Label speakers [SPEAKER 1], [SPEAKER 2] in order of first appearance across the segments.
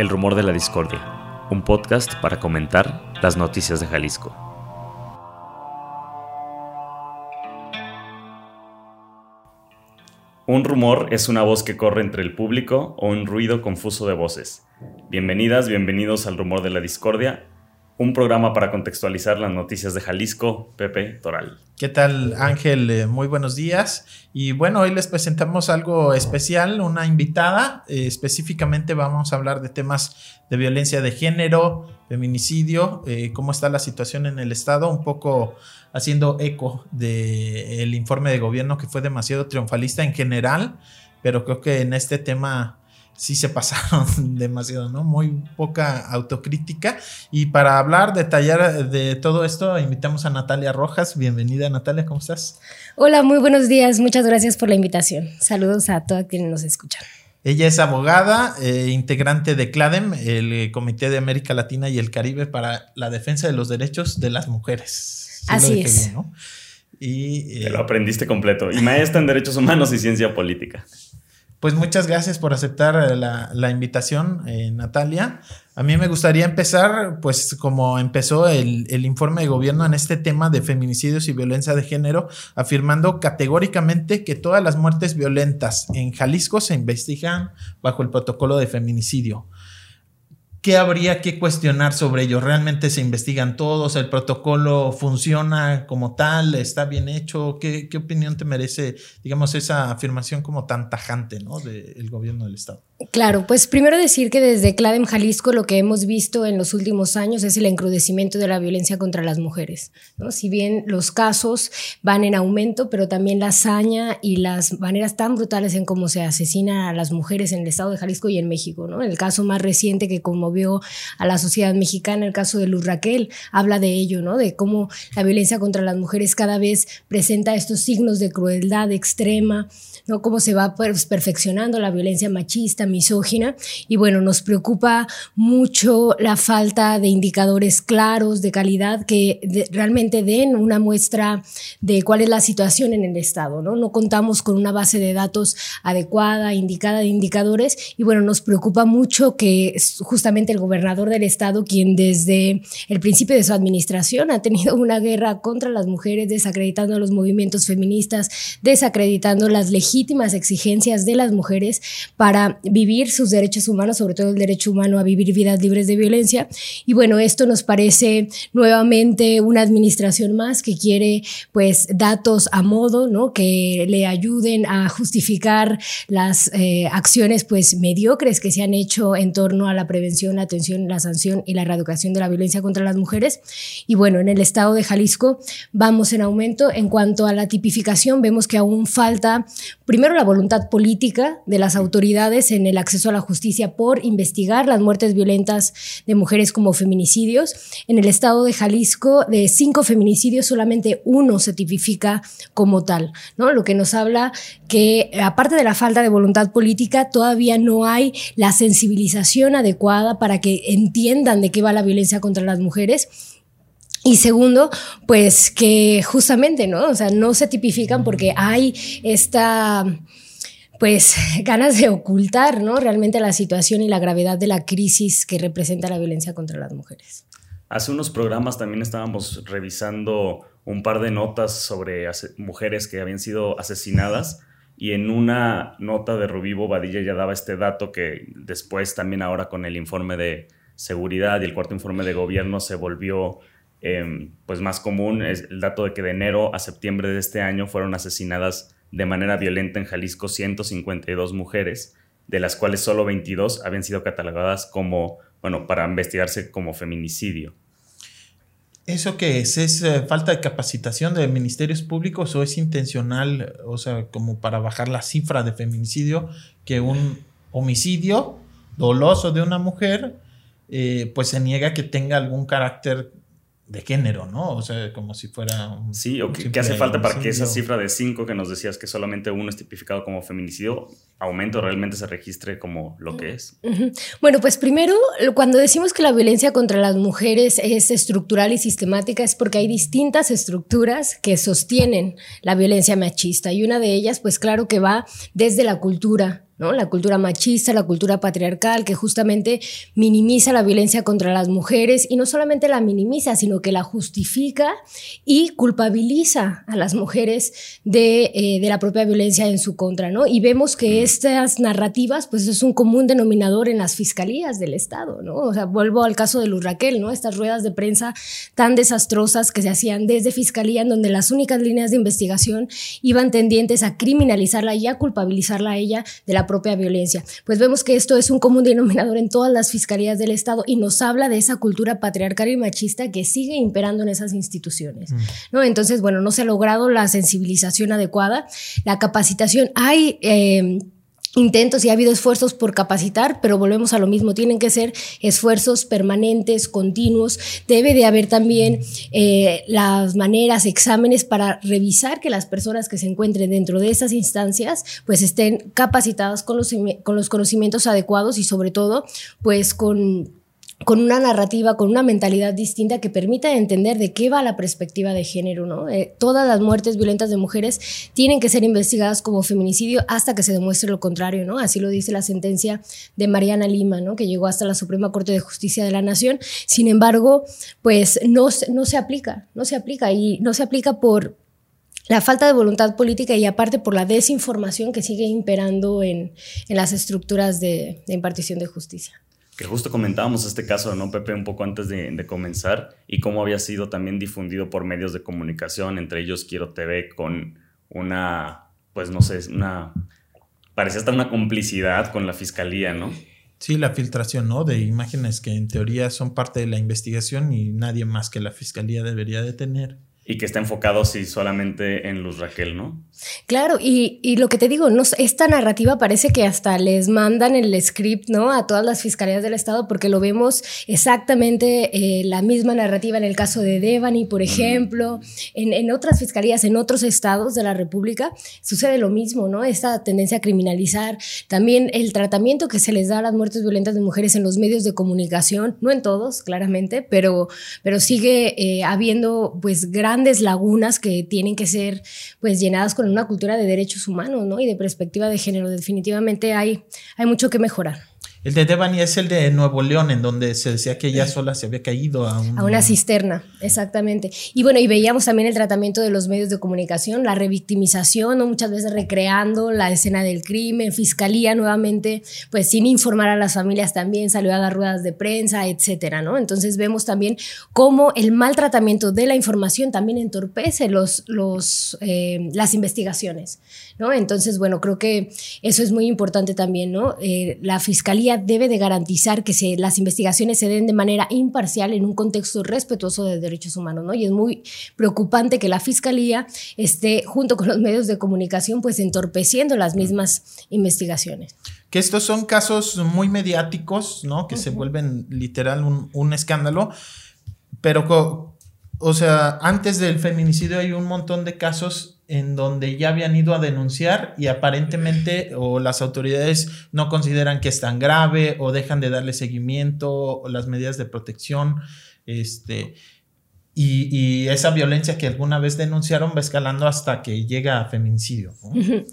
[SPEAKER 1] El Rumor de la Discordia, un podcast para comentar las noticias de Jalisco. Un rumor es una voz que corre entre el público o un ruido confuso de voces. Bienvenidas, bienvenidos al Rumor de la Discordia, un programa para contextualizar las noticias de Jalisco, Pepe Toral.
[SPEAKER 2] ¿Qué tal Ángel? Eh, muy buenos días. Y bueno, hoy les presentamos algo especial, una invitada. Eh, específicamente vamos a hablar de temas de violencia de género, feminicidio, eh, cómo está la situación en el Estado, un poco haciendo eco del informe de gobierno que fue demasiado triunfalista en general, pero creo que en este tema sí se pasaron demasiado, ¿no? Muy poca autocrítica. Y para hablar, detallar de todo esto, invitamos a Natalia Rojas. Bienvenida, Natalia, ¿cómo estás?
[SPEAKER 3] Hola, muy buenos días. Muchas gracias por la invitación. Saludos a todos quienes nos escuchan.
[SPEAKER 2] Ella es abogada, eh, integrante de CLADEM, el Comité de América Latina y el Caribe para la defensa de los derechos de las mujeres.
[SPEAKER 3] Así es.
[SPEAKER 1] Y, Te lo aprendiste completo. Y maestra en Derechos Humanos y Ciencia Política.
[SPEAKER 2] Pues muchas gracias por aceptar eh, la, invitación, eh, Natalia. A mí me gustaría empezar, pues como empezó el, el, informe de gobierno en este tema de feminicidios y violencia de género, afirmando categóricamente que todas las muertes violentas en Jalisco se investigan bajo el protocolo de feminicidio. ¿Qué habría que cuestionar sobre ello? ¿Realmente se investigan todos? ¿El protocolo funciona como tal? ¿Está bien hecho? ¿Qué, opinión te merece, digamos, esa afirmación como tan tajante ¿no? del gobierno del Estado?
[SPEAKER 3] Claro, pues primero decir que desde CLADEM Jalisco lo que hemos visto en los últimos años es el encrudecimiento de la violencia contra las mujeres. ¿no? Si bien los casos van en aumento, pero también la hazaña y las maneras tan brutales en cómo se asesina a las mujeres en el estado de Jalisco y en México. ¿no? El caso más reciente que conmovió a la sociedad mexicana, el caso de Luz Raquel, habla de ello, ¿no? de cómo la violencia contra las mujeres cada vez presenta estos signos de crueldad extrema, ¿no? cómo se va pues, perfeccionando la violencia machista misógina. Y bueno, nos preocupa mucho la falta de indicadores claros de calidad que realmente den una muestra de cuál es la situación en el Estado. ¿no? no contamos con una base de datos adecuada, indicada de indicadores. Y bueno, nos preocupa mucho que justamente el gobernador del Estado, quien desde el principio de su administración ha tenido una guerra contra las mujeres, desacreditando los movimientos feministas, desacreditando las legítimas exigencias de las mujeres para vivir sus derechos humanos, sobre todo el derecho humano a vivir vidas libres de violencia. Y bueno, esto nos parece nuevamente una administración más que quiere pues datos a modo, ¿no? Que le ayuden a justificar las eh, acciones pues mediocres que se han hecho en torno a la prevención, la atención, la sanción y la erradicación de la violencia contra las mujeres. Y bueno, en el estado de Jalisco vamos en aumento. En cuanto a la tipificación, vemos que aún falta primero la voluntad política de las autoridades en el acceso a la justicia por investigar las muertes violentas de mujeres como feminicidios. En el estado de Jalisco, de cinco feminicidios, solamente uno se tipifica como tal, ¿no? Lo que nos habla que, aparte de la falta de voluntad política, todavía no hay la sensibilización adecuada para que entiendan de qué va la violencia contra las mujeres y segundo, pues que justamente, ¿no? O sea, no se tipifican porque hay esta pues ganas de ocultar ¿no? realmente la situación y la gravedad de la crisis que representa la violencia contra las mujeres.
[SPEAKER 1] Hace unos programas también estábamos revisando un par de notas sobre mujeres que habían sido asesinadas y en una nota de Rubí Bobadilla ya daba este dato que después también ahora con el informe de seguridad y el cuarto informe de gobierno se volvió em, pues más común, es el dato de que de enero a septiembre de este año fueron asesinadas de manera violenta en Jalisco 152 mujeres, de las cuales solo 22 habían sido catalogadas como, bueno, para investigarse como feminicidio.
[SPEAKER 2] ¿Eso qué es? ¿Es eh, falta de capacitación de ministerios públicos o es intencional, o sea, como para bajar la cifra de feminicidio, que un homicidio doloso de una mujer, eh, pues se niega que tenga algún carácter de género, ¿no? O sea, como si fuera un...
[SPEAKER 1] Sí, o que, hace falta para que esa cifra de 5 que nos decías que solamente uno es tipificado como feminicidio, aumento realmente se registre como lo que es.
[SPEAKER 3] Bueno, pues primero, cuando decimos que la violencia contra las mujeres es estructural y sistemática, es porque hay distintas estructuras que sostienen la violencia machista y una de ellas, pues claro que va desde la cultura, ¿no? La cultura machista, la cultura patriarcal, que justamente minimiza la violencia contra las mujeres y no solamente la minimiza, sino que la justifica y culpabiliza a las mujeres de, eh, de la propia violencia en su contra, ¿no? Y vemos que estas narrativas, pues es un común denominador en las fiscalías del Estado, ¿no? O sea, vuelvo al caso de Luz Raquel, ¿no? Estas ruedas de prensa tan desastrosas que se hacían desde fiscalía, en donde las únicas líneas de investigación iban tendientes a criminalizarla y a culpabilizarla a ella de la propia violencia. Pues vemos que esto es un común denominador en todas las fiscalías del Estado y nos habla de esa cultura patriarcal y machista que sigue imperando en esas instituciones. Mm. ¿no? Entonces, bueno, no se ha logrado la sensibilización adecuada, la capacitación. Hay... Eh, intentos y ha habido esfuerzos por capacitar, pero volvemos a lo mismo, tienen que ser esfuerzos permanentes, continuos, debe de haber también eh, las maneras, exámenes para revisar que las personas que se encuentren dentro de esas instancias pues estén capacitadas con los, con los conocimientos adecuados y sobre todo pues con con una narrativa, con una mentalidad distinta que permita entender de qué va la perspectiva de género. Eh, todas las muertes violentas de mujeres tienen que ser investigadas como feminicidio hasta que se demuestre lo contrario, ¿no? Así lo dice la sentencia de Mariana Lima. Que llegó hasta la Suprema Corte de Justicia de la Nación. Sin embargo, pues no, se aplica, no se aplica y no se aplica por la falta de voluntad política y aparte por la desinformación que sigue imperando en las estructuras de impartición de justicia
[SPEAKER 1] que justo comentábamos este caso, ¿no, Pepe? Un poco antes de, comenzar y cómo había sido también difundido por medios de comunicación, entre ellos Quiero TV, con una, pues no sé, una, parecía hasta una complicidad con la fiscalía, ¿no?
[SPEAKER 2] Sí, la filtración, ¿no? De imágenes que en teoría son parte de la investigación y nadie más que la fiscalía debería de tener
[SPEAKER 1] y que está enfocado sí solamente en Luz Raquel, ¿no?
[SPEAKER 3] Claro, y, y, lo que te digo, no, esta narrativa parece que hasta les mandan el script, ¿no? A todas las fiscalías del Estado, porque lo vemos exactamente eh, la misma narrativa en el caso de Devani, por ejemplo, en, en, otras fiscalías, en otros estados de la República, sucede lo mismo, ¿no? Esta tendencia a criminalizar, también el tratamiento que se les da a las muertes violentas de mujeres en los medios de comunicación, no en todos, claramente, pero, pero sigue eh, habiendo, pues, gran lagunas que tienen que ser pues llenadas con una cultura de derechos humanos, ¿no? Y de perspectiva de género. Definitivamente hay, hay mucho que mejorar.
[SPEAKER 2] El de Devani es el de Nuevo León, en donde se decía que ella sola se había caído a,
[SPEAKER 3] a una cisterna, exactamente. Y bueno, y veíamos también el tratamiento de los medios de comunicación, la revictimización, ¿no? muchas veces recreando la escena del crimen, fiscalía nuevamente, pues sin informar a las familias también, salió a dar ruedas de prensa, etcétera, ¿no? Entonces vemos también cómo el maltratamiento de la información también entorpece los, los, eh, las investigaciones, ¿no? Entonces, bueno, creo que eso es muy importante también, ¿no? Eh, la fiscalía debe de garantizar que se, las investigaciones se den de manera imparcial en un contexto respetuoso de derechos humanos, ¿no? Y es muy preocupante que la Fiscalía esté, junto con los medios de comunicación, pues entorpeciendo las mismas investigaciones.
[SPEAKER 2] Que estos son casos muy mediáticos, ¿no? Que se vuelven literal un, un escándalo, pero, o sea, antes del feminicidio hay un montón de casos en donde ya habían ido a denunciar y aparentemente o las autoridades no consideran que es tan grave o dejan de darle seguimiento o las medidas de protección. Este, y, esa violencia que alguna vez denunciaron va escalando hasta que llega a feminicidio.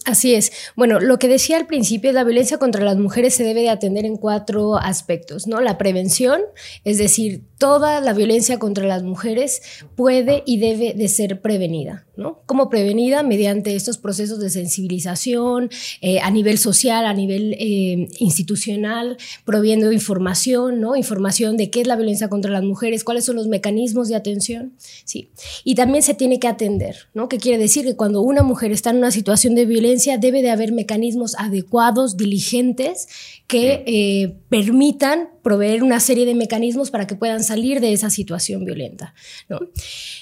[SPEAKER 3] Así es. Bueno, lo que decía al principio, la violencia contra las mujeres se debe de atender en cuatro aspectos, ¿no? La prevención, es decir, toda la violencia contra las mujeres puede y debe de ser prevenida, ¿no? Como prevenida mediante estos procesos de sensibilización eh, a nivel social, a nivel eh, institucional, proviendo información, ¿no? Información de qué es la violencia contra las mujeres, cuáles son los mecanismos de atención, sí. Y también se tiene que atender, ¿no? ¿Qué quiere decir? Que cuando una mujer está en una situación de violencia debe de haber mecanismos adecuados, diligentes, que eh, permitan proveer una serie de mecanismos para que puedan salir de esa situación violenta. ¿no?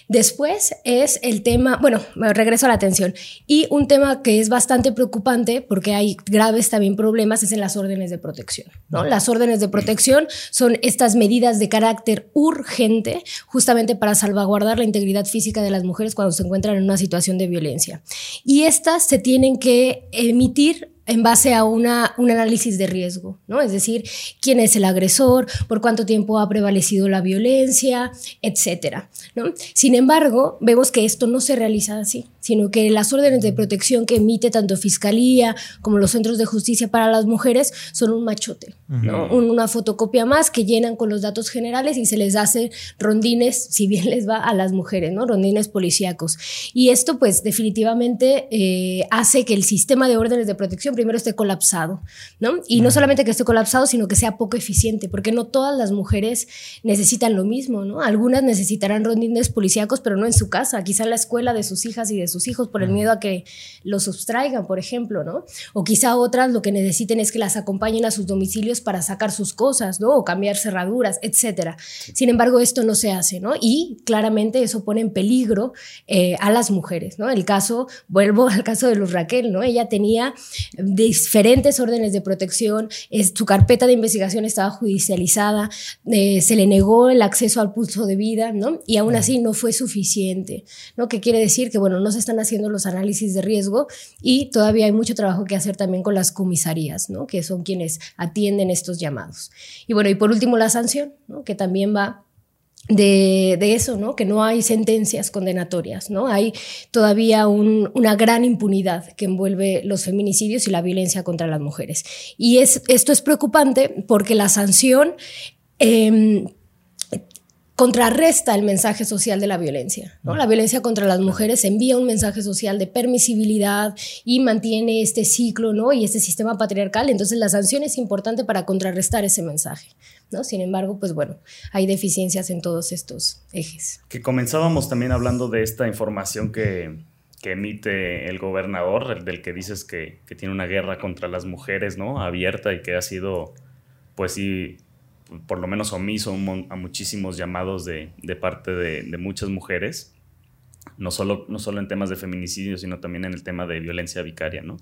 [SPEAKER 3] Después es el tema, bueno, regreso a la atención, y un tema que es bastante preocupante porque hay graves también problemas es en las órdenes de protección. ¿no? Las órdenes de protección son estas medidas de carácter urgente justamente para salvaguardar la integridad física de las mujeres cuando se encuentran en una situación de violencia. Y estas se tienen que emitir en base a una, un análisis de riesgo, ¿no? Es decir, quién es el agresor, por cuánto tiempo ha prevalecido la violencia, etcétera, ¿no? Sin embargo, vemos que esto no se realiza así, sino que las órdenes de protección que emite tanto Fiscalía como los centros de justicia para las mujeres son un machote, ¿no? Una fotocopia más que llenan con los datos generales y se les hace rondines, si bien les va a las mujeres, ¿no? Rondines policíacos. Y esto, pues, definitivamente eh, hace que el sistema de órdenes de protección primero esté colapsado, ¿no? Y no solamente que esté colapsado, sino que sea poco eficiente, porque no todas las mujeres necesitan lo mismo, ¿no? Algunas necesitarán rondines policíacos, pero no en su casa, quizá en la escuela de sus hijas y de sus hijos por el miedo a que los sustraigan, por ejemplo, ¿no? O quizá otras lo que necesiten es que las acompañen a sus domicilios para sacar sus cosas, ¿no? O cambiar cerraduras, etcétera. Sin embargo, esto no se hace, ¿no? Y claramente eso pone en peligro eh, a las mujeres, ¿no? El caso, vuelvo al caso de Luz Raquel, ¿no? Ella tenía diferentes órdenes de protección, su carpeta de investigación estaba judicializada, eh, se le negó el acceso al pulso de vida, ¿no? Y aún así no fue suficiente, ¿no? ¿Qué quiere decir? Que, bueno, no se están haciendo los análisis de riesgo y todavía hay mucho trabajo que hacer también con las comisarías, ¿no? Que son quienes atienden estos llamados. Y bueno, y por último la sanción, ¿no? Que también va de, eso, ¿no? Que no hay sentencias condenatorias, ¿no? Hay todavía una gran impunidad que envuelve los feminicidios y la violencia contra las mujeres. Y es, esto es preocupante porque la sanción em, contrarresta el mensaje social de la violencia. ¿no? La violencia contra las mujeres envía un mensaje social de permisibilidad y mantiene este ciclo ¿no? y este sistema patriarcal. Entonces la sanción es importante para contrarrestar ese mensaje. ¿no? Sin embargo, pues bueno, hay deficiencias en todos estos ejes.
[SPEAKER 1] Que comenzábamos también hablando de esta información que, que emite el gobernador, el del que dices que, que, tiene una guerra contra las mujeres, ¿no? Abierta y que ha sido, pues sí, por lo menos omiso a muchísimos llamados de, de parte de, de, muchas mujeres, no solo, no solo en temas de feminicidio, sino también en el tema de violencia vicaria, ¿no?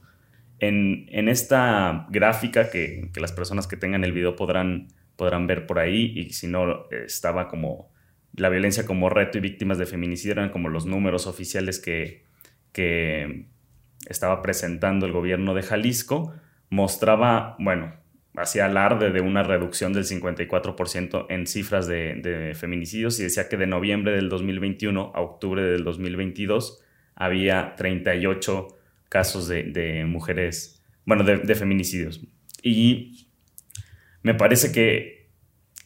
[SPEAKER 1] En, en esta gráfica que, que, las personas que tengan el video podrán, podrán ver por ahí, y si no, estaba como la violencia como reto y víctimas de feminicidio eran como los números oficiales que, que estaba presentando el gobierno de Jalisco, mostraba, bueno, hacía alarde de una reducción del 54% en cifras de, feminicidios y decía que de noviembre del 2021 a octubre del 2022 había 38 casos de, mujeres, bueno, de, feminicidios. Y me parece que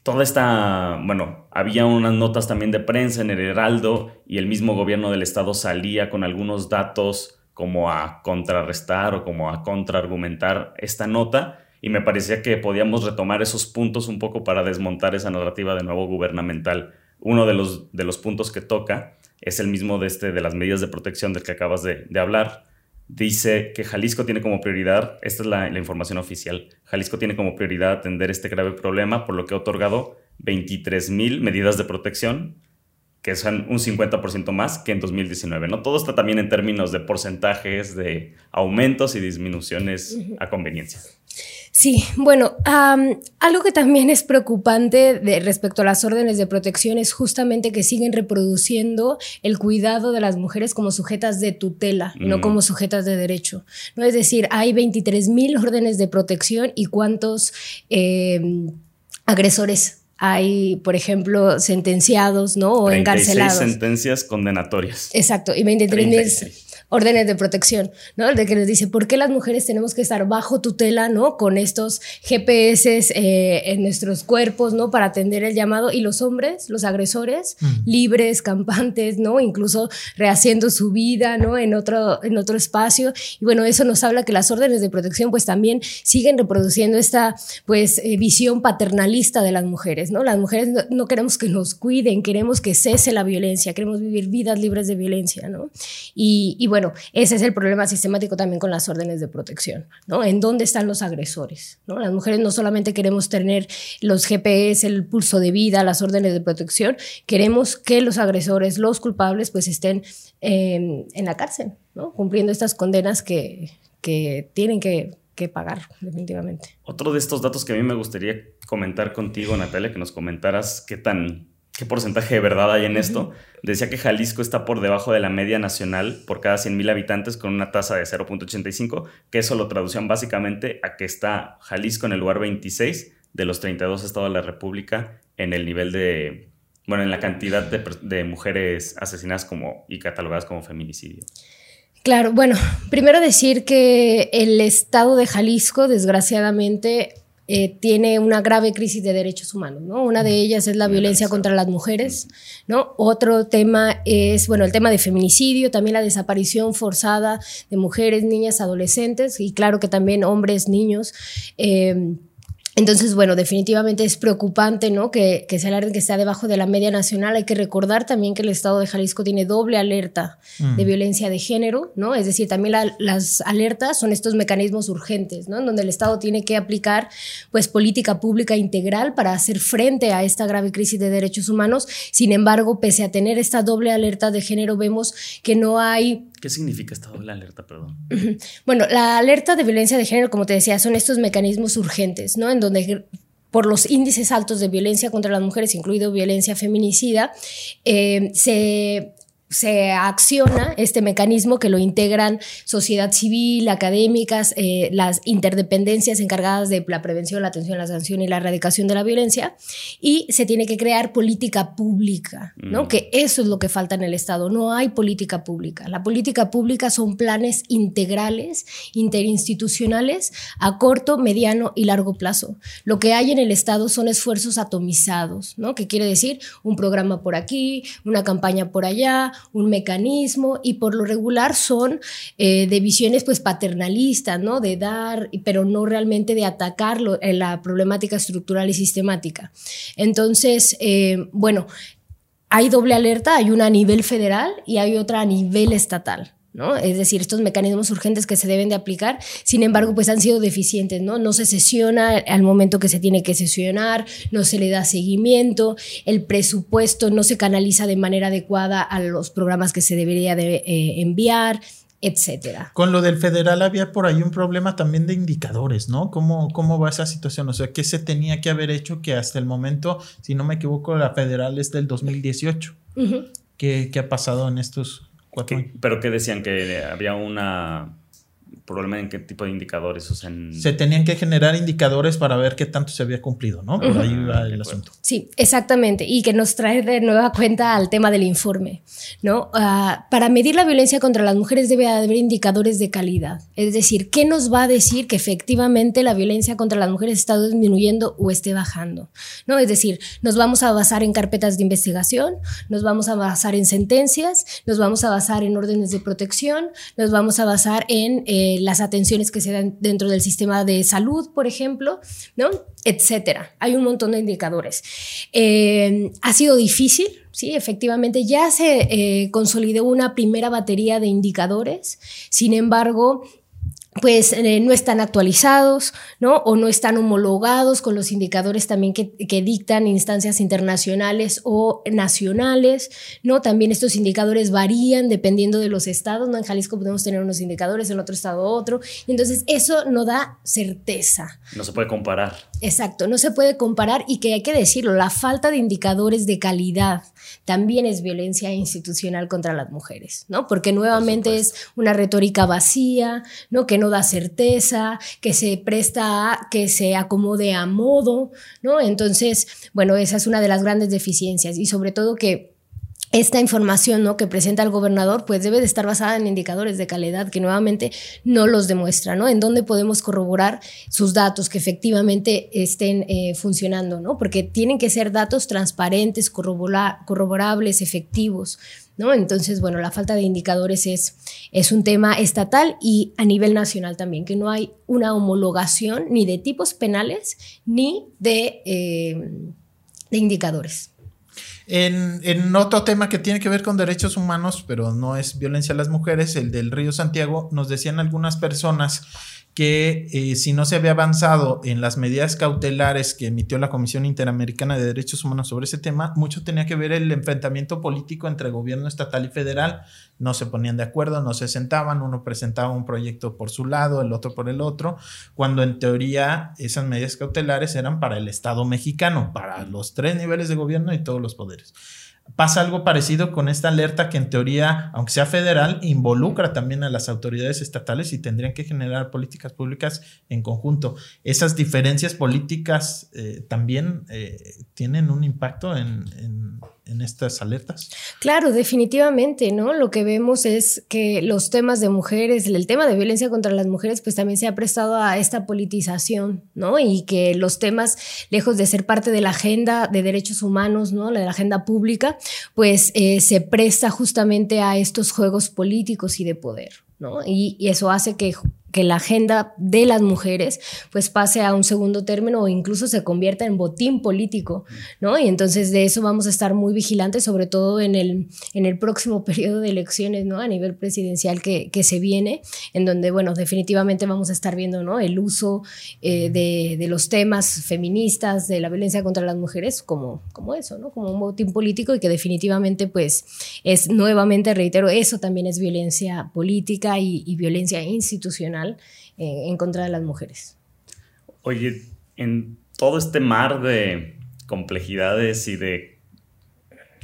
[SPEAKER 1] toda esta, bueno, había unas notas también de prensa en el Heraldo y el mismo gobierno del estado salía con algunos datos como a contrarrestar o como a contraargumentar esta nota y me parecía que podíamos retomar esos puntos un poco para desmontar esa narrativa de nuevo gubernamental. Uno de los, de los puntos que toca es el mismo de, este, de las medidas de protección del que acabas de, hablar. Dice que Jalisco tiene como prioridad, esta es la, la, información oficial, Jalisco tiene como prioridad atender este grave problema, por lo que ha otorgado 23 mil medidas de protección, que son un 50% más que en 2019. ¿no? Todo está también en términos de porcentajes, de aumentos y disminuciones a conveniencia.
[SPEAKER 3] Sí, bueno, algo que también es preocupante de, respecto a las órdenes de protección es justamente que siguen reproduciendo el cuidado de las mujeres como sujetas de tutela, no como sujetas de derecho. ¿no? Es decir, hay 23 mil órdenes de protección y cuántos em, agresores hay, por ejemplo, sentenciados, ¿no? O encarcelados.
[SPEAKER 1] sentencias condenatorias.
[SPEAKER 3] Exacto, y 23 mil órdenes de protección, ¿no? De que nos dice, ¿por qué las mujeres tenemos que estar bajo tutela, ¿no? Con estos GPS eh, en nuestros cuerpos, ¿no? Para atender el llamado. Y los hombres, los agresores, mm. libres, campantes, ¿no? Incluso rehaciendo su vida, ¿no? En otro, en otro espacio. Y bueno, eso nos habla que las órdenes de protección, pues también siguen reproduciendo esta, pues, eh, visión paternalista de las mujeres, ¿no? Las mujeres no, no, queremos que nos cuiden, queremos que cese la violencia, queremos vivir vidas libres de violencia, ¿no? Y, y bueno, bueno, ese es el problema sistemático también con las órdenes de protección, ¿no? ¿En dónde están los agresores? Las mujeres no solamente queremos tener los GPS, el pulso de vida, las órdenes de protección, queremos que los agresores, los culpables, pues estén em, en la cárcel. Cumpliendo estas condenas que, que tienen que que pagar, definitivamente.
[SPEAKER 1] Otro de estos datos que a mí me gustaría comentar contigo, Natalia, que nos comentaras qué tan qué porcentaje de verdad hay en esto. Decía que Jalisco está por debajo de la media nacional por cada 100.000 habitantes con una tasa de 0.85, que eso lo traducían básicamente a que está Jalisco en el lugar 26 de los 32 estados de la República en el nivel de, bueno, en la cantidad de, de mujeres asesinadas como, y catalogadas como feminicidio.
[SPEAKER 3] Claro, bueno, primero decir que el estado de Jalisco, desgraciadamente, eh, tiene una grave crisis de derechos humanos, ¿no? Una de ellas es la violencia contra las mujeres, ¿no? Otro tema es, bueno, el tema de feminicidio, también la desaparición forzada de mujeres, niñas, adolescentes y claro que también hombres, niños. Eh, entonces, bueno, definitivamente es preocupante, ¿no? Que, que se alerten que está debajo de la media nacional. Hay que recordar también que el estado de Jalisco tiene doble alerta de mm. violencia de género, ¿no? Es decir, también las alertas son estos mecanismos urgentes, ¿no? En donde el estado tiene que aplicar, pues, política pública integral para hacer frente a esta grave crisis de derechos humanos. Sin embargo, pese a tener esta doble alerta de género, vemos que no hay
[SPEAKER 1] ¿Qué significa esta doble alerta, perdón?
[SPEAKER 3] Bueno, la alerta de violencia de género, como te decía, son estos mecanismos urgentes, ¿no? En donde por los índices altos de violencia contra las mujeres, incluido violencia feminicida, eh, se se acciona este mecanismo que lo integran sociedad civil, académicas, eh, las interdependencias encargadas de la prevención, la atención, la sanción y la erradicación de la violencia, y se tiene que crear política pública, ¿no? Mm. Que eso es lo que falta en el Estado, no hay política pública. La política pública son planes integrales, interinstitucionales, a corto, mediano y largo plazo. Lo que hay en el Estado son esfuerzos atomizados, ¿no? Que quiere decir un programa por aquí, una campaña por allá, un mecanismo y por lo regular son eh, de visiones pues paternalistas, ¿no? De dar, pero no realmente de atacar eh, la problemática estructural y sistemática. Entonces, eh, bueno, hay doble alerta, hay una a nivel federal y hay otra a nivel estatal. Es decir, estos mecanismos urgentes que se deben de aplicar, sin embargo, pues han sido deficientes, ¿no? No se sesiona al momento que se tiene que sesionar, no se le da seguimiento, el presupuesto no se canaliza de manera adecuada a los programas que se debería de eh, enviar, etcétera.
[SPEAKER 2] Con lo del federal había por ahí un problema también de indicadores, ¿no? ¿Cómo, ¿Cómo va esa situación? O sea, ¿qué se tenía que haber hecho que hasta el momento, si no me equivoco, la federal es del 2018? ¿Qué, ¿Qué ha pasado en estos
[SPEAKER 1] pero que decían que había una problema en qué tipo de indicadores. O sea,
[SPEAKER 2] Se tenían que generar indicadores para ver qué tanto se había cumplido, ¿no? Por ahí va el asunto.
[SPEAKER 3] Sí, exactamente. Y que nos trae de nueva cuenta al tema del informe, ¿no? Ah, para medir la violencia contra las mujeres debe haber indicadores de calidad. Es decir, ¿qué nos va a decir que efectivamente la violencia contra las mujeres está disminuyendo o esté bajando? ¿No? Es decir, nos vamos a basar en carpetas de investigación, nos vamos a basar en sentencias, nos vamos a basar en órdenes de protección, nos vamos a basar en... Eh, las atenciones que se dan dentro del sistema de salud, por ejemplo, ¿no? Etcétera. Hay un montón de indicadores. Eh, ha sido difícil, sí, efectivamente. Ya se eh, consolidó una primera batería de indicadores. Sin embargo, pues eh, no están actualizados, ¿no? O no están homologados con los indicadores también que, dictan instancias internacionales o nacionales, ¿no? También estos indicadores varían dependiendo de los estados, ¿no? En Jalisco podemos tener unos indicadores, en otro estado otro, y entonces eso no da certeza.
[SPEAKER 1] No se puede comparar.
[SPEAKER 3] Exacto, no se puede comparar y que hay que decirlo, la falta de indicadores de calidad también es violencia institucional contra las mujeres, ¿no? Porque nuevamente es una retórica vacía, ¿no? Que no da certeza, que se presta a que se acomode a modo, ¿no? Entonces, bueno, esa es una de las grandes deficiencias y sobre todo que esta información ¿no? que presenta el gobernador pues debe de estar basada en indicadores de calidad que nuevamente no los demuestra, ¿no? En dónde podemos corroborar sus datos que efectivamente estén eh, funcionando, ¿no? Porque tienen que ser datos transparentes, corroborables, efectivos, ¿no? Entonces, bueno, la falta de indicadores es, es un tema estatal y a nivel nacional también, que no hay una homologación ni de tipos penales ni de, eh, de indicadores.
[SPEAKER 2] En, otro tema que tiene que ver con derechos humanos, pero no es violencia a las mujeres, el del río Santiago, nos decían algunas personas que eh, si no se había avanzado en las medidas cautelares que emitió la Comisión Interamericana de Derechos Humanos sobre ese tema, mucho tenía que ver el enfrentamiento político entre gobierno estatal y federal. No se ponían de acuerdo, no se sentaban, uno presentaba un proyecto por su lado, el otro por el otro, cuando en teoría esas medidas cautelares eran para el Estado mexicano, para los tres niveles de gobierno y todos los poderes pasa algo parecido con esta alerta que en teoría, aunque sea federal, involucra también a las autoridades estatales y tendrían que generar políticas públicas en conjunto. Esas diferencias políticas eh, también eh, tienen un impacto en, en estas alertas?
[SPEAKER 3] Claro, definitivamente, ¿no? Lo que vemos es que los temas de mujeres, el tema de violencia contra las mujeres, pues también se ha prestado a esta politización, ¿no? Y que los temas, lejos de ser parte de la agenda de derechos humanos, ¿no? De la agenda pública, pues eh, se presta justamente a estos juegos políticos y de poder, ¿no? y eso hace que que la agenda de las mujeres pues pase a un segundo término o incluso se convierta en botín político, ¿no? Y entonces de eso vamos a estar muy vigilantes, sobre todo en el, en el próximo periodo de elecciones, ¿no? A nivel presidencial que, que se viene, en donde, bueno, definitivamente vamos a estar viendo, ¿no? El uso eh, de, de, los temas feministas, de la violencia contra las mujeres, como, como eso, ¿no? Como un botín político y que definitivamente pues es, nuevamente reitero, eso también es violencia política y, y violencia institucional eh, en contra de las mujeres.
[SPEAKER 1] Oye, en todo este mar de complejidades y de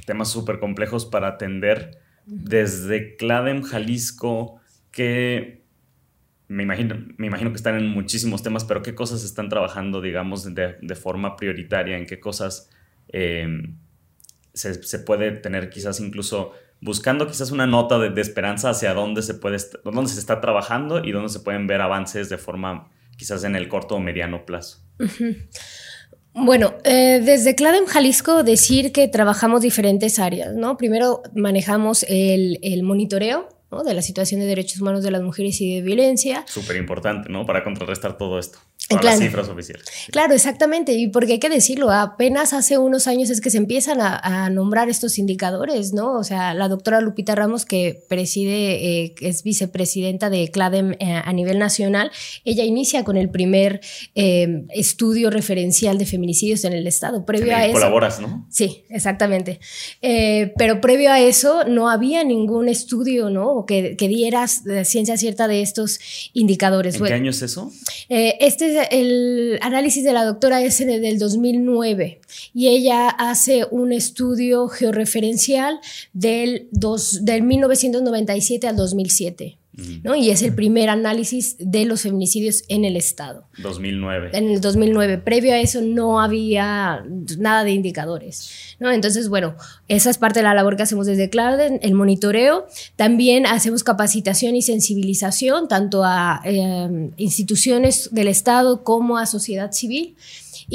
[SPEAKER 1] temas súper complejos para atender, desde CLADEM Jalisco, que me imagino, me imagino que están en muchísimos temas, pero ¿qué cosas están trabajando, digamos, de, forma prioritaria? ¿En qué cosas eh, se, se, puede tener quizás incluso buscando quizás una nota de, esperanza hacia dónde se, puede, dónde se está trabajando y dónde se pueden ver avances de forma quizás en el corto o mediano plazo.
[SPEAKER 3] Bueno, eh, desde CLADEM Jalisco decir que trabajamos diferentes áreas, ¿no? Primero manejamos el, el monitoreo, de la situación de derechos humanos de las mujeres y de violencia.
[SPEAKER 1] Súper importante, ¿no? Para contrarrestar todo esto. Claro, las cifras oficiales.
[SPEAKER 3] Claro, exactamente. Y porque hay que decirlo, apenas hace unos años es que se empiezan a, nombrar estos indicadores, ¿no? O sea, la doctora Lupita Ramos, que preside, eh, es vicepresidenta de CLADEM eh, a nivel nacional, ella inicia con el primer eh, estudio referencial de feminicidios en el Estado. Previo a eso.
[SPEAKER 1] Colaboras, ¿no?
[SPEAKER 3] Sí, exactamente. pero previo a eso no había ningún estudio, ¿no? que, que diera ciencia cierta de estos indicadores.
[SPEAKER 1] ¿En qué año es eso?
[SPEAKER 3] este el análisis de la doctora es del 2009 y ella hace un estudio georreferencial del, dos, del 1997 al 2007. ¿No? Y es el primer análisis de los feminicidios en el Estado.
[SPEAKER 1] 2009.
[SPEAKER 3] En el 2009. Previo a eso no había nada de indicadores, ¿no? Entonces, bueno, esa es parte de la labor que hacemos desde Cloud, el monitoreo. También hacemos capacitación y sensibilización tanto a eh, instituciones del Estado como a sociedad civil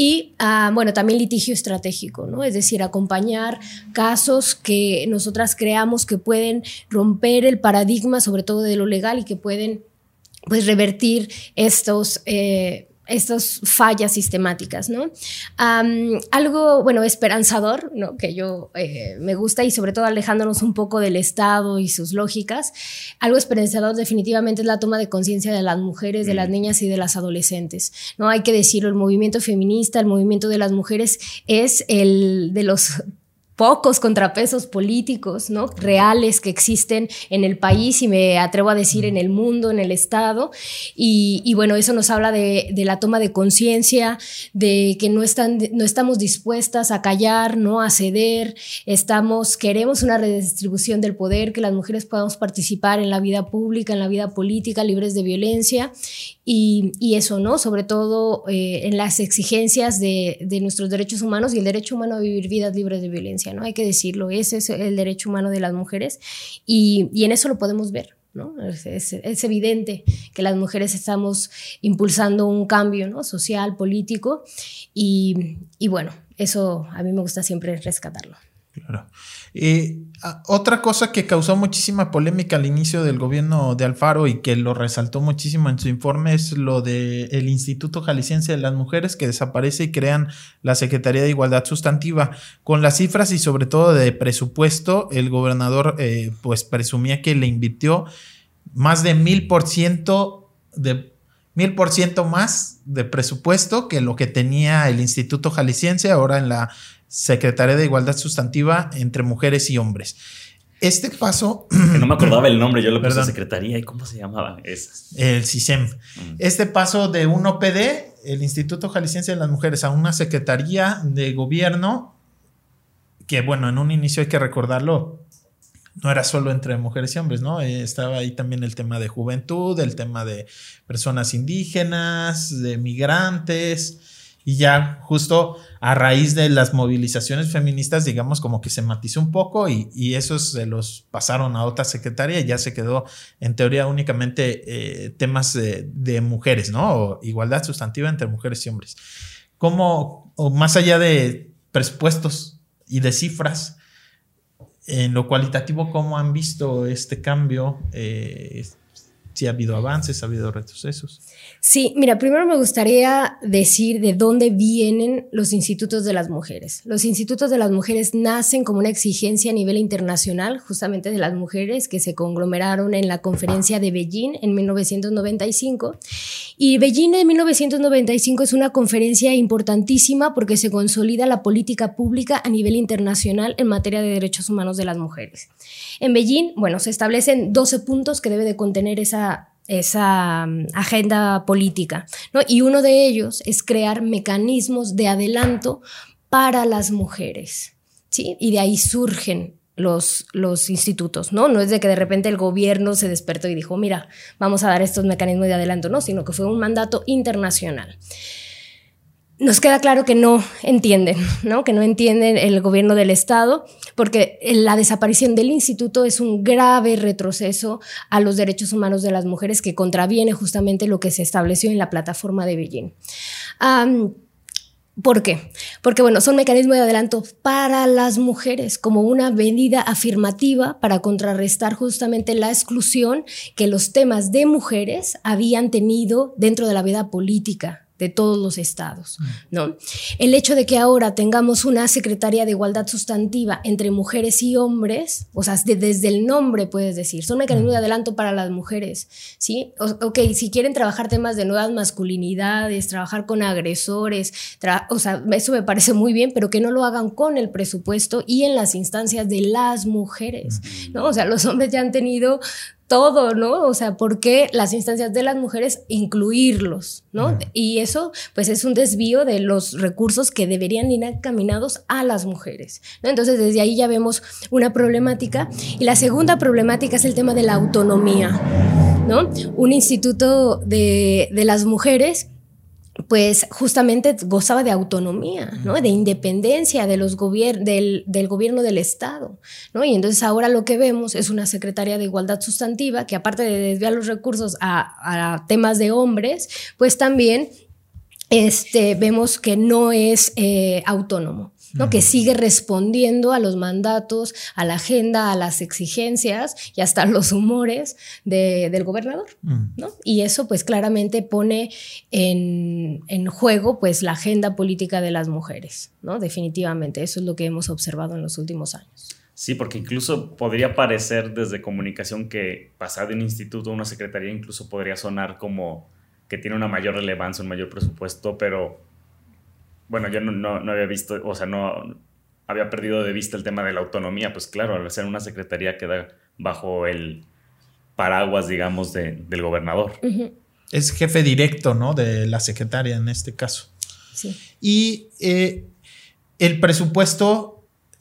[SPEAKER 3] y, ah, bueno, también litigio estratégico, ¿no? Es decir, acompañar casos que nosotras creamos que pueden romper el paradigma, sobre todo de lo legal, y que pueden, pues, revertir estos... Eh, estas fallas sistemáticas, ¿no? algo, bueno, esperanzador, ¿no? Que yo eh, me gusta y sobre todo alejándonos un poco del Estado y sus lógicas, algo esperanzador definitivamente es la toma de conciencia de las mujeres, de las mm. niñas y de las adolescentes, ¿no? Hay que decirlo, el movimiento feminista, el movimiento de las mujeres es el de los pocos contrapesos políticos, ¿no? Reales que existen en el país y me atrevo a decir en el mundo, en el Estado. Y, bueno, eso nos habla de, la toma de conciencia, de que no, están, no estamos dispuestas a callar, no a ceder, estamos, queremos una redistribución del poder, que las mujeres podamos participar en la vida pública, en la vida política, libres de violencia. Y, eso, ¿no? Sobre todo eh, en las exigencias de, de nuestros derechos humanos y el derecho humano a vivir vidas libres de violencia. ¿no? Hay que decirlo, ese es el derecho humano de las mujeres y, en eso lo podemos ver. ¿no? Es, evidente que las mujeres estamos impulsando un cambio ¿no? social, político y, y bueno, eso a mí me gusta siempre rescatarlo.
[SPEAKER 2] Claro. Eh, otra cosa que causó muchísima polémica al inicio del gobierno de Alfaro y que lo resaltó muchísimo en su informe es lo del el Instituto Jalisciense de las Mujeres que desaparece y crean la Secretaría de Igualdad Sustantiva. Con las cifras y sobre todo de presupuesto, el gobernador eh, pues presumía que le invirtió más de mil por ciento de mil por ciento más de presupuesto que lo que tenía el Instituto Jalisciense ahora en la Secretaría de Igualdad Sustantiva entre mujeres y hombres. Este paso.
[SPEAKER 1] Que no me acordaba el nombre, yo lo puse secretaría y cómo se llamaba.
[SPEAKER 2] El CISEM. Mm. Este paso de un OPD, el Instituto Jalisciense de las Mujeres, a una Secretaría de Gobierno, que bueno, en un inicio hay que recordarlo, no era solo entre mujeres y hombres, ¿no? Eh, estaba ahí también el tema de juventud, el tema de personas indígenas, de migrantes, y ya justo a raíz de las movilizaciones feministas, digamos, como que se matizó un poco y, y esos se los pasaron a otra secretaria y ya se quedó en teoría únicamente eh, temas de, mujeres, ¿no? O igualdad sustantiva entre mujeres y hombres. ¿Cómo, o más allá de presupuestos y de cifras, en lo cualitativo, ¿cómo han visto este cambio? Eh, si ha habido avances, ha habido retrocesos.
[SPEAKER 3] Sí, mira, primero me gustaría decir de dónde vienen los institutos de las mujeres. Los institutos de las mujeres nacen como una exigencia a nivel internacional, justamente de las mujeres que se conglomeraron en la conferencia de Beijing en 1995. Y Beijing en 1995 es una conferencia importantísima porque se consolida la política pública a nivel internacional en materia de derechos humanos de las mujeres. En Beijing, bueno, se establecen 12 puntos que debe de contener esa esa mm, agenda política. ¿no? Y uno de ellos es crear mecanismos de adelanto para las mujeres. ¿sí? Y de ahí surgen los, los institutos, ¿no? No es de que de repente el gobierno se despertó y dijo, mira, vamos a dar estos mecanismos de adelanto, no, sino que fue un mandato internacional nos queda claro que no entienden, ¿no? que no entienden el gobierno del Estado, porque la desaparición del instituto es un grave retroceso a los derechos humanos de las mujeres que contraviene justamente lo que se estableció en la plataforma de Beijing. ¿Por qué? Porque, bueno, son mecanismos de adelanto para las mujeres como una medida afirmativa para contrarrestar justamente la exclusión que los temas de mujeres habían tenido dentro de la vida política de todos los estados, mm. ¿no? El hecho de que ahora tengamos una Secretaría de Igualdad Sustantiva entre mujeres y hombres, o sea, desde el nombre puedes decir, son mecanismos de mm. adelanto para las mujeres, ¿sí? ok, si quieren trabajar temas de nuevas masculinidades, trabajar con agresores, o sea, eso me parece muy bien, pero que no lo hagan con el presupuesto y en las instancias de las mujeres, mm. ¿no? O sea, los hombres ya han tenido todo, ¿no? O sea, ¿por qué las instancias de las mujeres incluirlos, ¿no? Y eso, pues, es un desvío de los recursos que deberían ir encaminados a las mujeres, ¿no? Entonces, desde ahí ya vemos una problemática. Y la segunda problemática es el tema de la autonomía, ¿no? Un instituto de, de las mujeres pues justamente gozaba de autonomía, ¿no? de independencia de los del, del, gobierno del Estado. ¿no? Y entonces ahora lo que vemos es una Secretaría de Igualdad Sustantiva que aparte de desviar los recursos a, a temas de hombres, pues también este, vemos que no es eh, autónomo. ¿No? que sigue respondiendo a los mandatos, a la agenda, a las exigencias y hasta los humores del gobernador. ¿no? Y eso pues claramente pone en, en, juego pues la agenda política de las mujeres, ¿no? definitivamente. Eso es lo que hemos observado en los últimos años.
[SPEAKER 1] Sí, porque incluso podría parecer desde comunicación que pasar de un instituto a una secretaría incluso podría sonar como que tiene una mayor relevancia, un mayor presupuesto, pero bueno, yo no, había visto, o sea, no había perdido de vista el tema de la autonomía, pues claro, al ser una secretaría queda bajo el paraguas, digamos, del gobernador.
[SPEAKER 2] Es jefe directo, ¿no? De la secretaria en este caso. Sí. Y eh, el presupuesto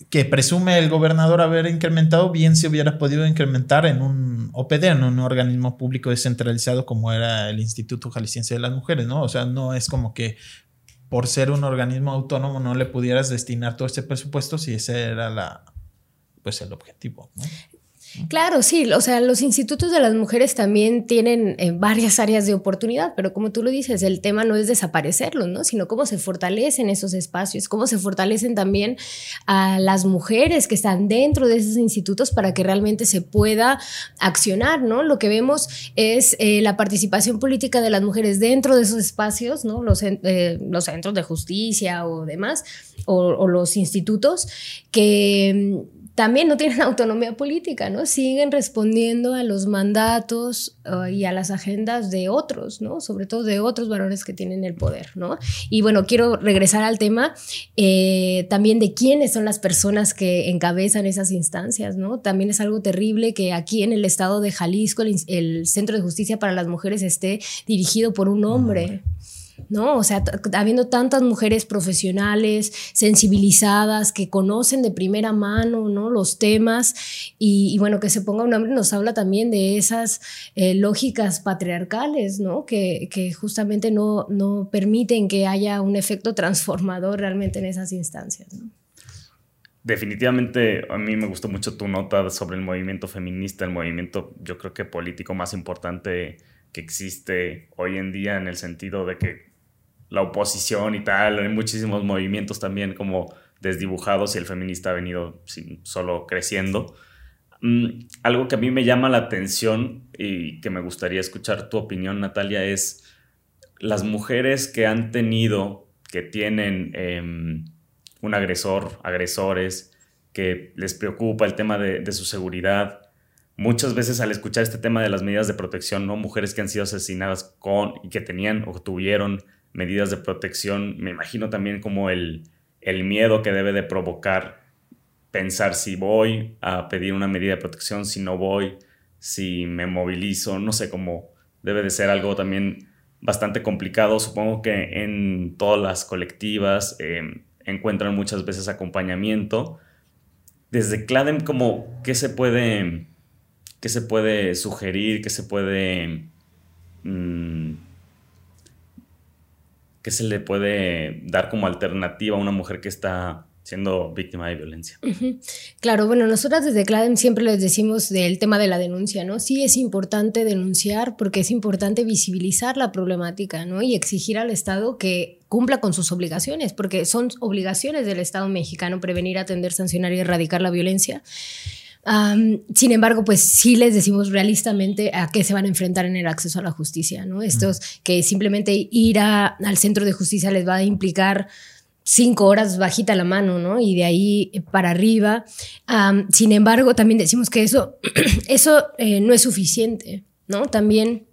[SPEAKER 2] que presume el gobernador haber incrementado, bien se hubiera podido incrementar en un OPD, en un organismo público descentralizado como era el Instituto Jalisciense de las Mujeres, ¿no? O sea, no es como que por ser un organismo autónomo no le pudieras destinar todo ese presupuesto si ese era la pues el objetivo, ¿no?
[SPEAKER 3] Claro, sí, o sea, los institutos de las mujeres también tienen eh, varias áreas de oportunidad, pero como tú lo dices, el tema no es desaparecerlos, ¿no? Sino cómo se fortalecen esos espacios, cómo se fortalecen también a las mujeres que están dentro de esos institutos para que realmente se pueda accionar, ¿no? Lo que vemos es eh, la participación política de las mujeres dentro de esos espacios, ¿no? Los, eh, los centros de justicia o demás, o los institutos, que también no tienen autonomía política, ¿no? Siguen respondiendo a los mandatos uh, y a las agendas de otros, ¿no? Sobre todo de otros varones que tienen el poder, ¿no? Y bueno, quiero regresar al tema eh, también de quiénes son las personas que encabezan esas instancias, ¿no? También es algo terrible que aquí en el estado de Jalisco el Centro de Justicia para las Mujeres esté dirigido por un hombre. ¿No? O sea, habiendo tantas mujeres profesionales, sensibilizadas, que conocen de primera mano, ¿no? Los temas y, bueno, que se ponga un hombre nos habla también de esas eh, lógicas patriarcales, ¿no? Que, justamente no, no permiten que haya un efecto transformador realmente en esas instancias,
[SPEAKER 1] Definitivamente a mí me gustó mucho tu nota sobre el movimiento feminista, el movimiento yo creo que político más importante que existe hoy en día en el sentido de que la oposición y tal, hay muchísimos movimientos también como desdibujados y el feminista ha venido solo creciendo. Mm, algo que a mí me llama la atención y que me gustaría escuchar tu opinión, Natalia, es las mujeres que han tenido, que tienen em, un agresor, agresores, que les preocupa el tema de, de, su seguridad. Muchas veces al escuchar este tema de las medidas de protección, ¿no? Mujeres que han sido asesinadas con y que tenían o tuvieron medidas de protección, me imagino también como el, el miedo que debe de provocar pensar si voy a pedir una medida de protección, si no voy, si me movilizo, no sé cómo debe de ser algo también bastante complicado. Supongo que en todas las colectivas em, encuentran muchas veces acompañamiento. Desde CLADEM, como, ¿qué se puede, qué se puede sugerir, qué se puede mm, ¿Qué se le puede dar como alternativa a una mujer que está siendo víctima de violencia.
[SPEAKER 3] Claro, bueno, nosotras desde CLADEM siempre les decimos del tema de la denuncia, ¿no? Sí es importante denunciar porque es importante visibilizar la problemática, ¿no? Y exigir al Estado que cumpla con sus obligaciones, porque son obligaciones del Estado mexicano prevenir, atender, sancionar y erradicar la violencia sin embargo, pues sí les decimos realistamente a qué se van a enfrentar en el acceso a la justicia, ¿no? Estos que simplemente ir al centro de justicia les va a implicar cinco horas bajita la mano, ¿no? Y de ahí para arriba. sin embargo, también decimos que eso, eso eh, no es suficiente, ¿no? También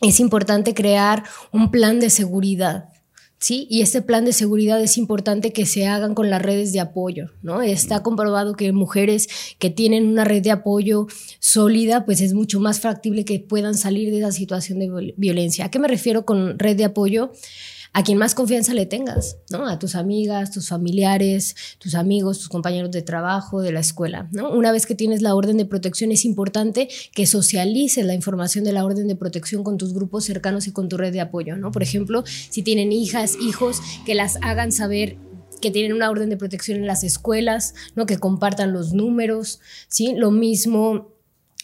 [SPEAKER 3] es importante crear un plan de seguridad ¿sí? Y este plan de seguridad es importante que se hagan con las redes de apoyo, ¿no? Está comprobado que mujeres que tienen una red de apoyo sólida, pues es mucho más factible que puedan salir de esa situación de violencia. ¿A qué me refiero con red de apoyo? A quien más confianza le tengas, ¿no? A tus amigas, tus familiares, tus amigos, tus compañeros de trabajo, de la escuela, ¿no? Una vez que tienes la orden de protección es importante que socialices la información de la orden de protección con tus grupos cercanos y con tu red de apoyo, ¿no? Por ejemplo, si tienen hijas, hijos, que las hagan saber que tienen una orden de protección en las escuelas, ¿no? Que compartan los números, ¿sí? Lo mismo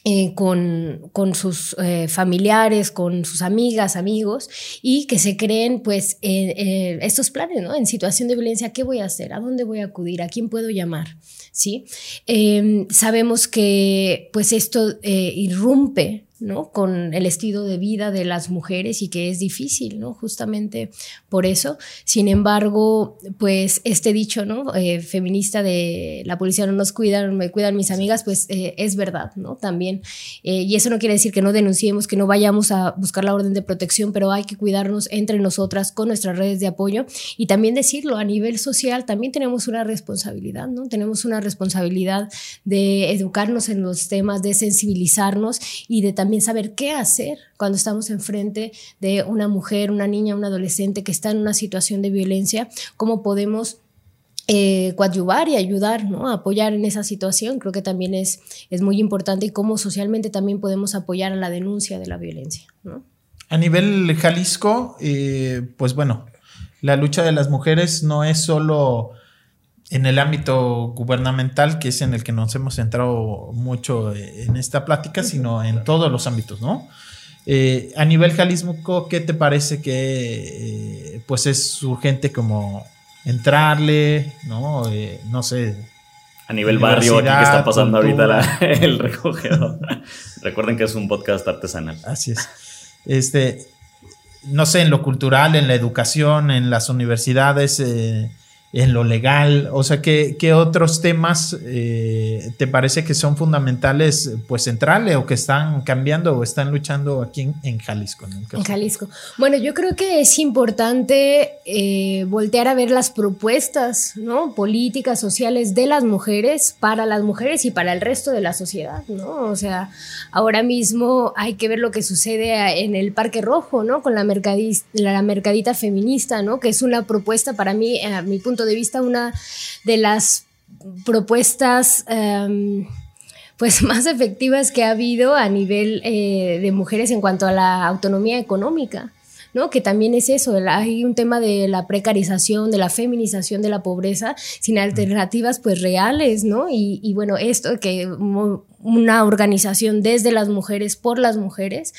[SPEAKER 3] eh, con, con, sus eh, familiares, con sus amigas, amigos, y que se creen pues eh, estos planes, ¿no? En situación de violencia, ¿qué voy a hacer? ¿A dónde voy a acudir? ¿A quién puedo llamar? ¿Sí? Em, sabemos que pues esto irrumpe ¿no? Con el estilo de vida de las mujeres y que es difícil, ¿no? Justamente por eso. Sin embargo, pues este dicho, ¿no? Eh, feminista de la policía no nos cuidan, me cuidan mis amigas, pues eh, es verdad, ¿no? También. Eh, y eso no quiere decir que no denunciemos, que no vayamos a buscar la orden de protección, pero hay que cuidarnos entre nosotras con nuestras redes de apoyo y también decirlo a nivel social, también tenemos una responsabilidad, ¿no? Tenemos una responsabilidad de educarnos en los temas, de sensibilizarnos y de también saber qué hacer cuando estamos enfrente de una mujer, una niña, un adolescente que está en una situación de violencia, cómo podemos eh, coadyuvar y ayudar, apoyar en esa situación, creo que también es, es muy importante y cómo socialmente también podemos apoyar a la denuncia de la violencia.
[SPEAKER 2] A nivel Jalisco, eh, pues bueno, la lucha de las mujeres no es solo en el ámbito gubernamental, que es en el que nos hemos centrado mucho eh, en esta plática, sino en todos los ámbitos, ¿no? Eh, a nivel Jalisco, ¿qué te parece que eh, pues es urgente como entrarle, ¿no? no sé.
[SPEAKER 1] A nivel barrio, aquí que está pasando ahorita el recogedor. Recuerden que es un podcast artesanal.
[SPEAKER 2] Así es. Este, no sé, en lo cultural, en la educación, en las universidades, en lo legal? O sea, ¿qué, qué otros temas eh, te parece que son fundamentales, pues centrales o que están cambiando o están luchando aquí en, Jalisco?
[SPEAKER 3] En, Jalisco. Bueno, yo creo que es importante eh, voltear a ver las propuestas ¿no? políticas, sociales de las mujeres para las mujeres y para el resto de la sociedad, ¿no? O sea, ahora mismo hay que ver lo que sucede en el Parque Rojo, ¿no? Con la, la mercadita feminista, ¿no? Que es una propuesta para mí, a mi punto de vista una de las propuestas em, pues más efectivas que ha habido a nivel eh, de mujeres en cuanto a la autonomía económica. ¿no? Que también es eso, hay un tema de la precarización, de la feminización de la pobreza, sin alternativas pues reales, ¿no? Y, y bueno, esto que una organización desde las mujeres, por las mujeres,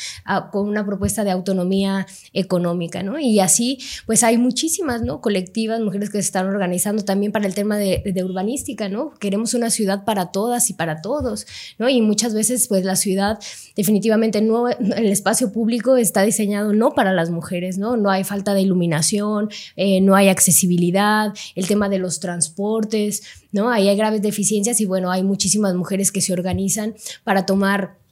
[SPEAKER 3] con una propuesta de autonomía económica, ¿no? Y así, pues hay muchísimas, ¿no? Colectivas, mujeres que se están organizando también para el tema de, urbanística, ¿no? Queremos una ciudad para todas y para todos, ¿no? Y muchas veces, pues la ciudad definitivamente no, el espacio público está diseñado no para las mujeres, ¿no? No hay falta de iluminación, eh, no hay accesibilidad, el tema de los transportes, ¿no? Ahí hay graves deficiencias y bueno, hay muchísimas mujeres que se organizan para tomar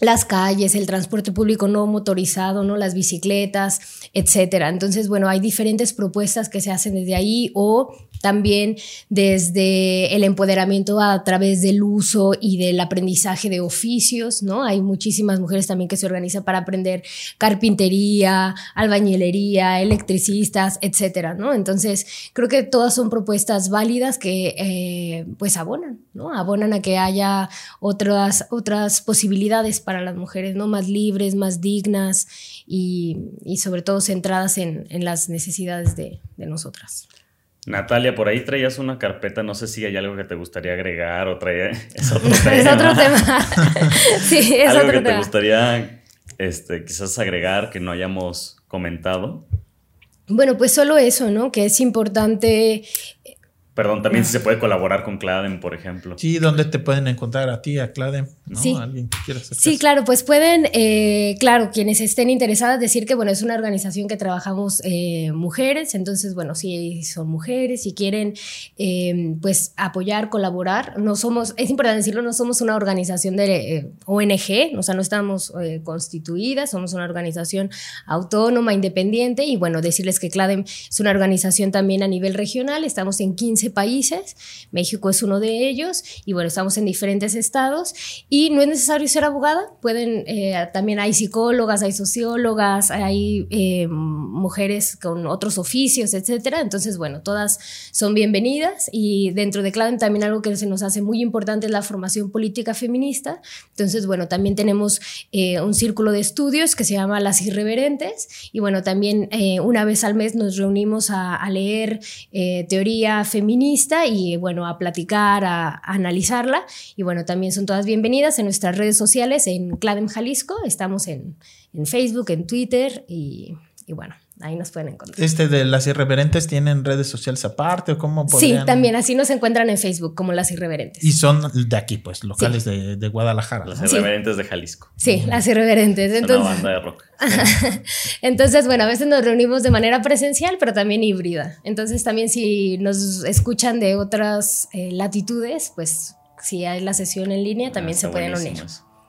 [SPEAKER 3] las calles, el transporte público no motorizado, ¿no? las bicicletas, etcétera. Entonces, bueno, hay diferentes propuestas que se hacen desde ahí o también desde el empoderamiento a través del uso y del aprendizaje de oficios, ¿no? Hay muchísimas mujeres también que se organizan para aprender carpintería, albañilería, electricistas, etcétera, ¿no? Entonces, creo que todas son propuestas válidas que, eh, pues, abonan, ¿no? Abonan a que haya otras, otras posibilidades para las mujeres, ¿no? Más libres, más dignas y, sobre todo centradas en, las necesidades de, de nosotras.
[SPEAKER 1] Natalia, por ahí traías una carpeta, no sé si hay algo que te gustaría agregar o traía...
[SPEAKER 3] Es otro tema. es otro tema. sí, es
[SPEAKER 1] algo
[SPEAKER 3] otro
[SPEAKER 1] que te gustaría este, quizás agregar que no hayamos comentado.
[SPEAKER 3] Bueno, pues solo eso, ¿no? Que es importante
[SPEAKER 1] Perdón, también si se puede colaborar con Cladem, por ejemplo.
[SPEAKER 2] Sí, ¿dónde te pueden encontrar a ti, a Cladem?
[SPEAKER 3] Sí, sí claro, pues pueden, eh, claro, quienes estén interesadas, decir que, bueno, es una organización que trabajamos eh, mujeres, entonces, bueno, si son mujeres, si quieren, eh, pues, apoyar, colaborar, no somos, es importante decirlo, no somos una organización de ONG, o sea, no estamos constituidas, somos una organización autónoma, independiente, y bueno, decirles que Cladem es una organización también a nivel regional, estamos en 15 países, México es uno de ellos, y bueno, estamos en diferentes estados, y no es necesario ser abogada, pueden, eh, también hay psicólogas, hay sociólogas, hay eh, mujeres con otros oficios, etcétera, entonces bueno, todas son bienvenidas, y dentro de CLADEM también algo que se nos hace muy importante es la formación política feminista, entonces bueno, también tenemos eh, un círculo de estudios que se llama Las Irreverentes, y bueno, también una vez al mes nos reunimos a, a leer teoría feminista, y bueno, a platicar, a, analizarla. Y bueno, también son todas bienvenidas en nuestras redes sociales, en Cladem Jalisco, estamos en, en Facebook, en Twitter y, y bueno. Ahí nos pueden encontrar.
[SPEAKER 2] Este de las irreverentes tienen redes sociales aparte o cómo
[SPEAKER 3] podrían... Sí, también así nos encuentran en Facebook como las irreverentes.
[SPEAKER 2] Y son de aquí, pues, locales de, de, Guadalajara.
[SPEAKER 1] Las irreverentes de Jalisco.
[SPEAKER 3] Sí, las irreverentes. Entonces, una banda de rock. Entonces, bueno, a veces nos reunimos de manera presencial, pero también híbrida. Entonces, también si nos escuchan de otras eh, latitudes, pues si hay la sesión en línea, también se pueden unir.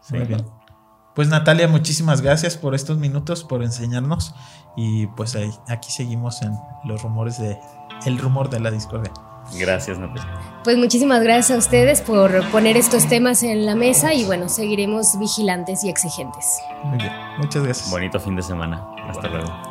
[SPEAKER 2] Muy bien. Pues Natalia, muchísimas gracias por estos minutos, por enseñarnos y pues ahí, aquí seguimos en los rumores de el rumor de la discordia.
[SPEAKER 1] Gracias, Natalia.
[SPEAKER 3] Pues muchísimas gracias a ustedes por poner estos temas en la mesa y bueno, seguiremos vigilantes y exigentes.
[SPEAKER 2] Muy bien, muchas gracias.
[SPEAKER 1] Bonito fin de semana. Hasta luego.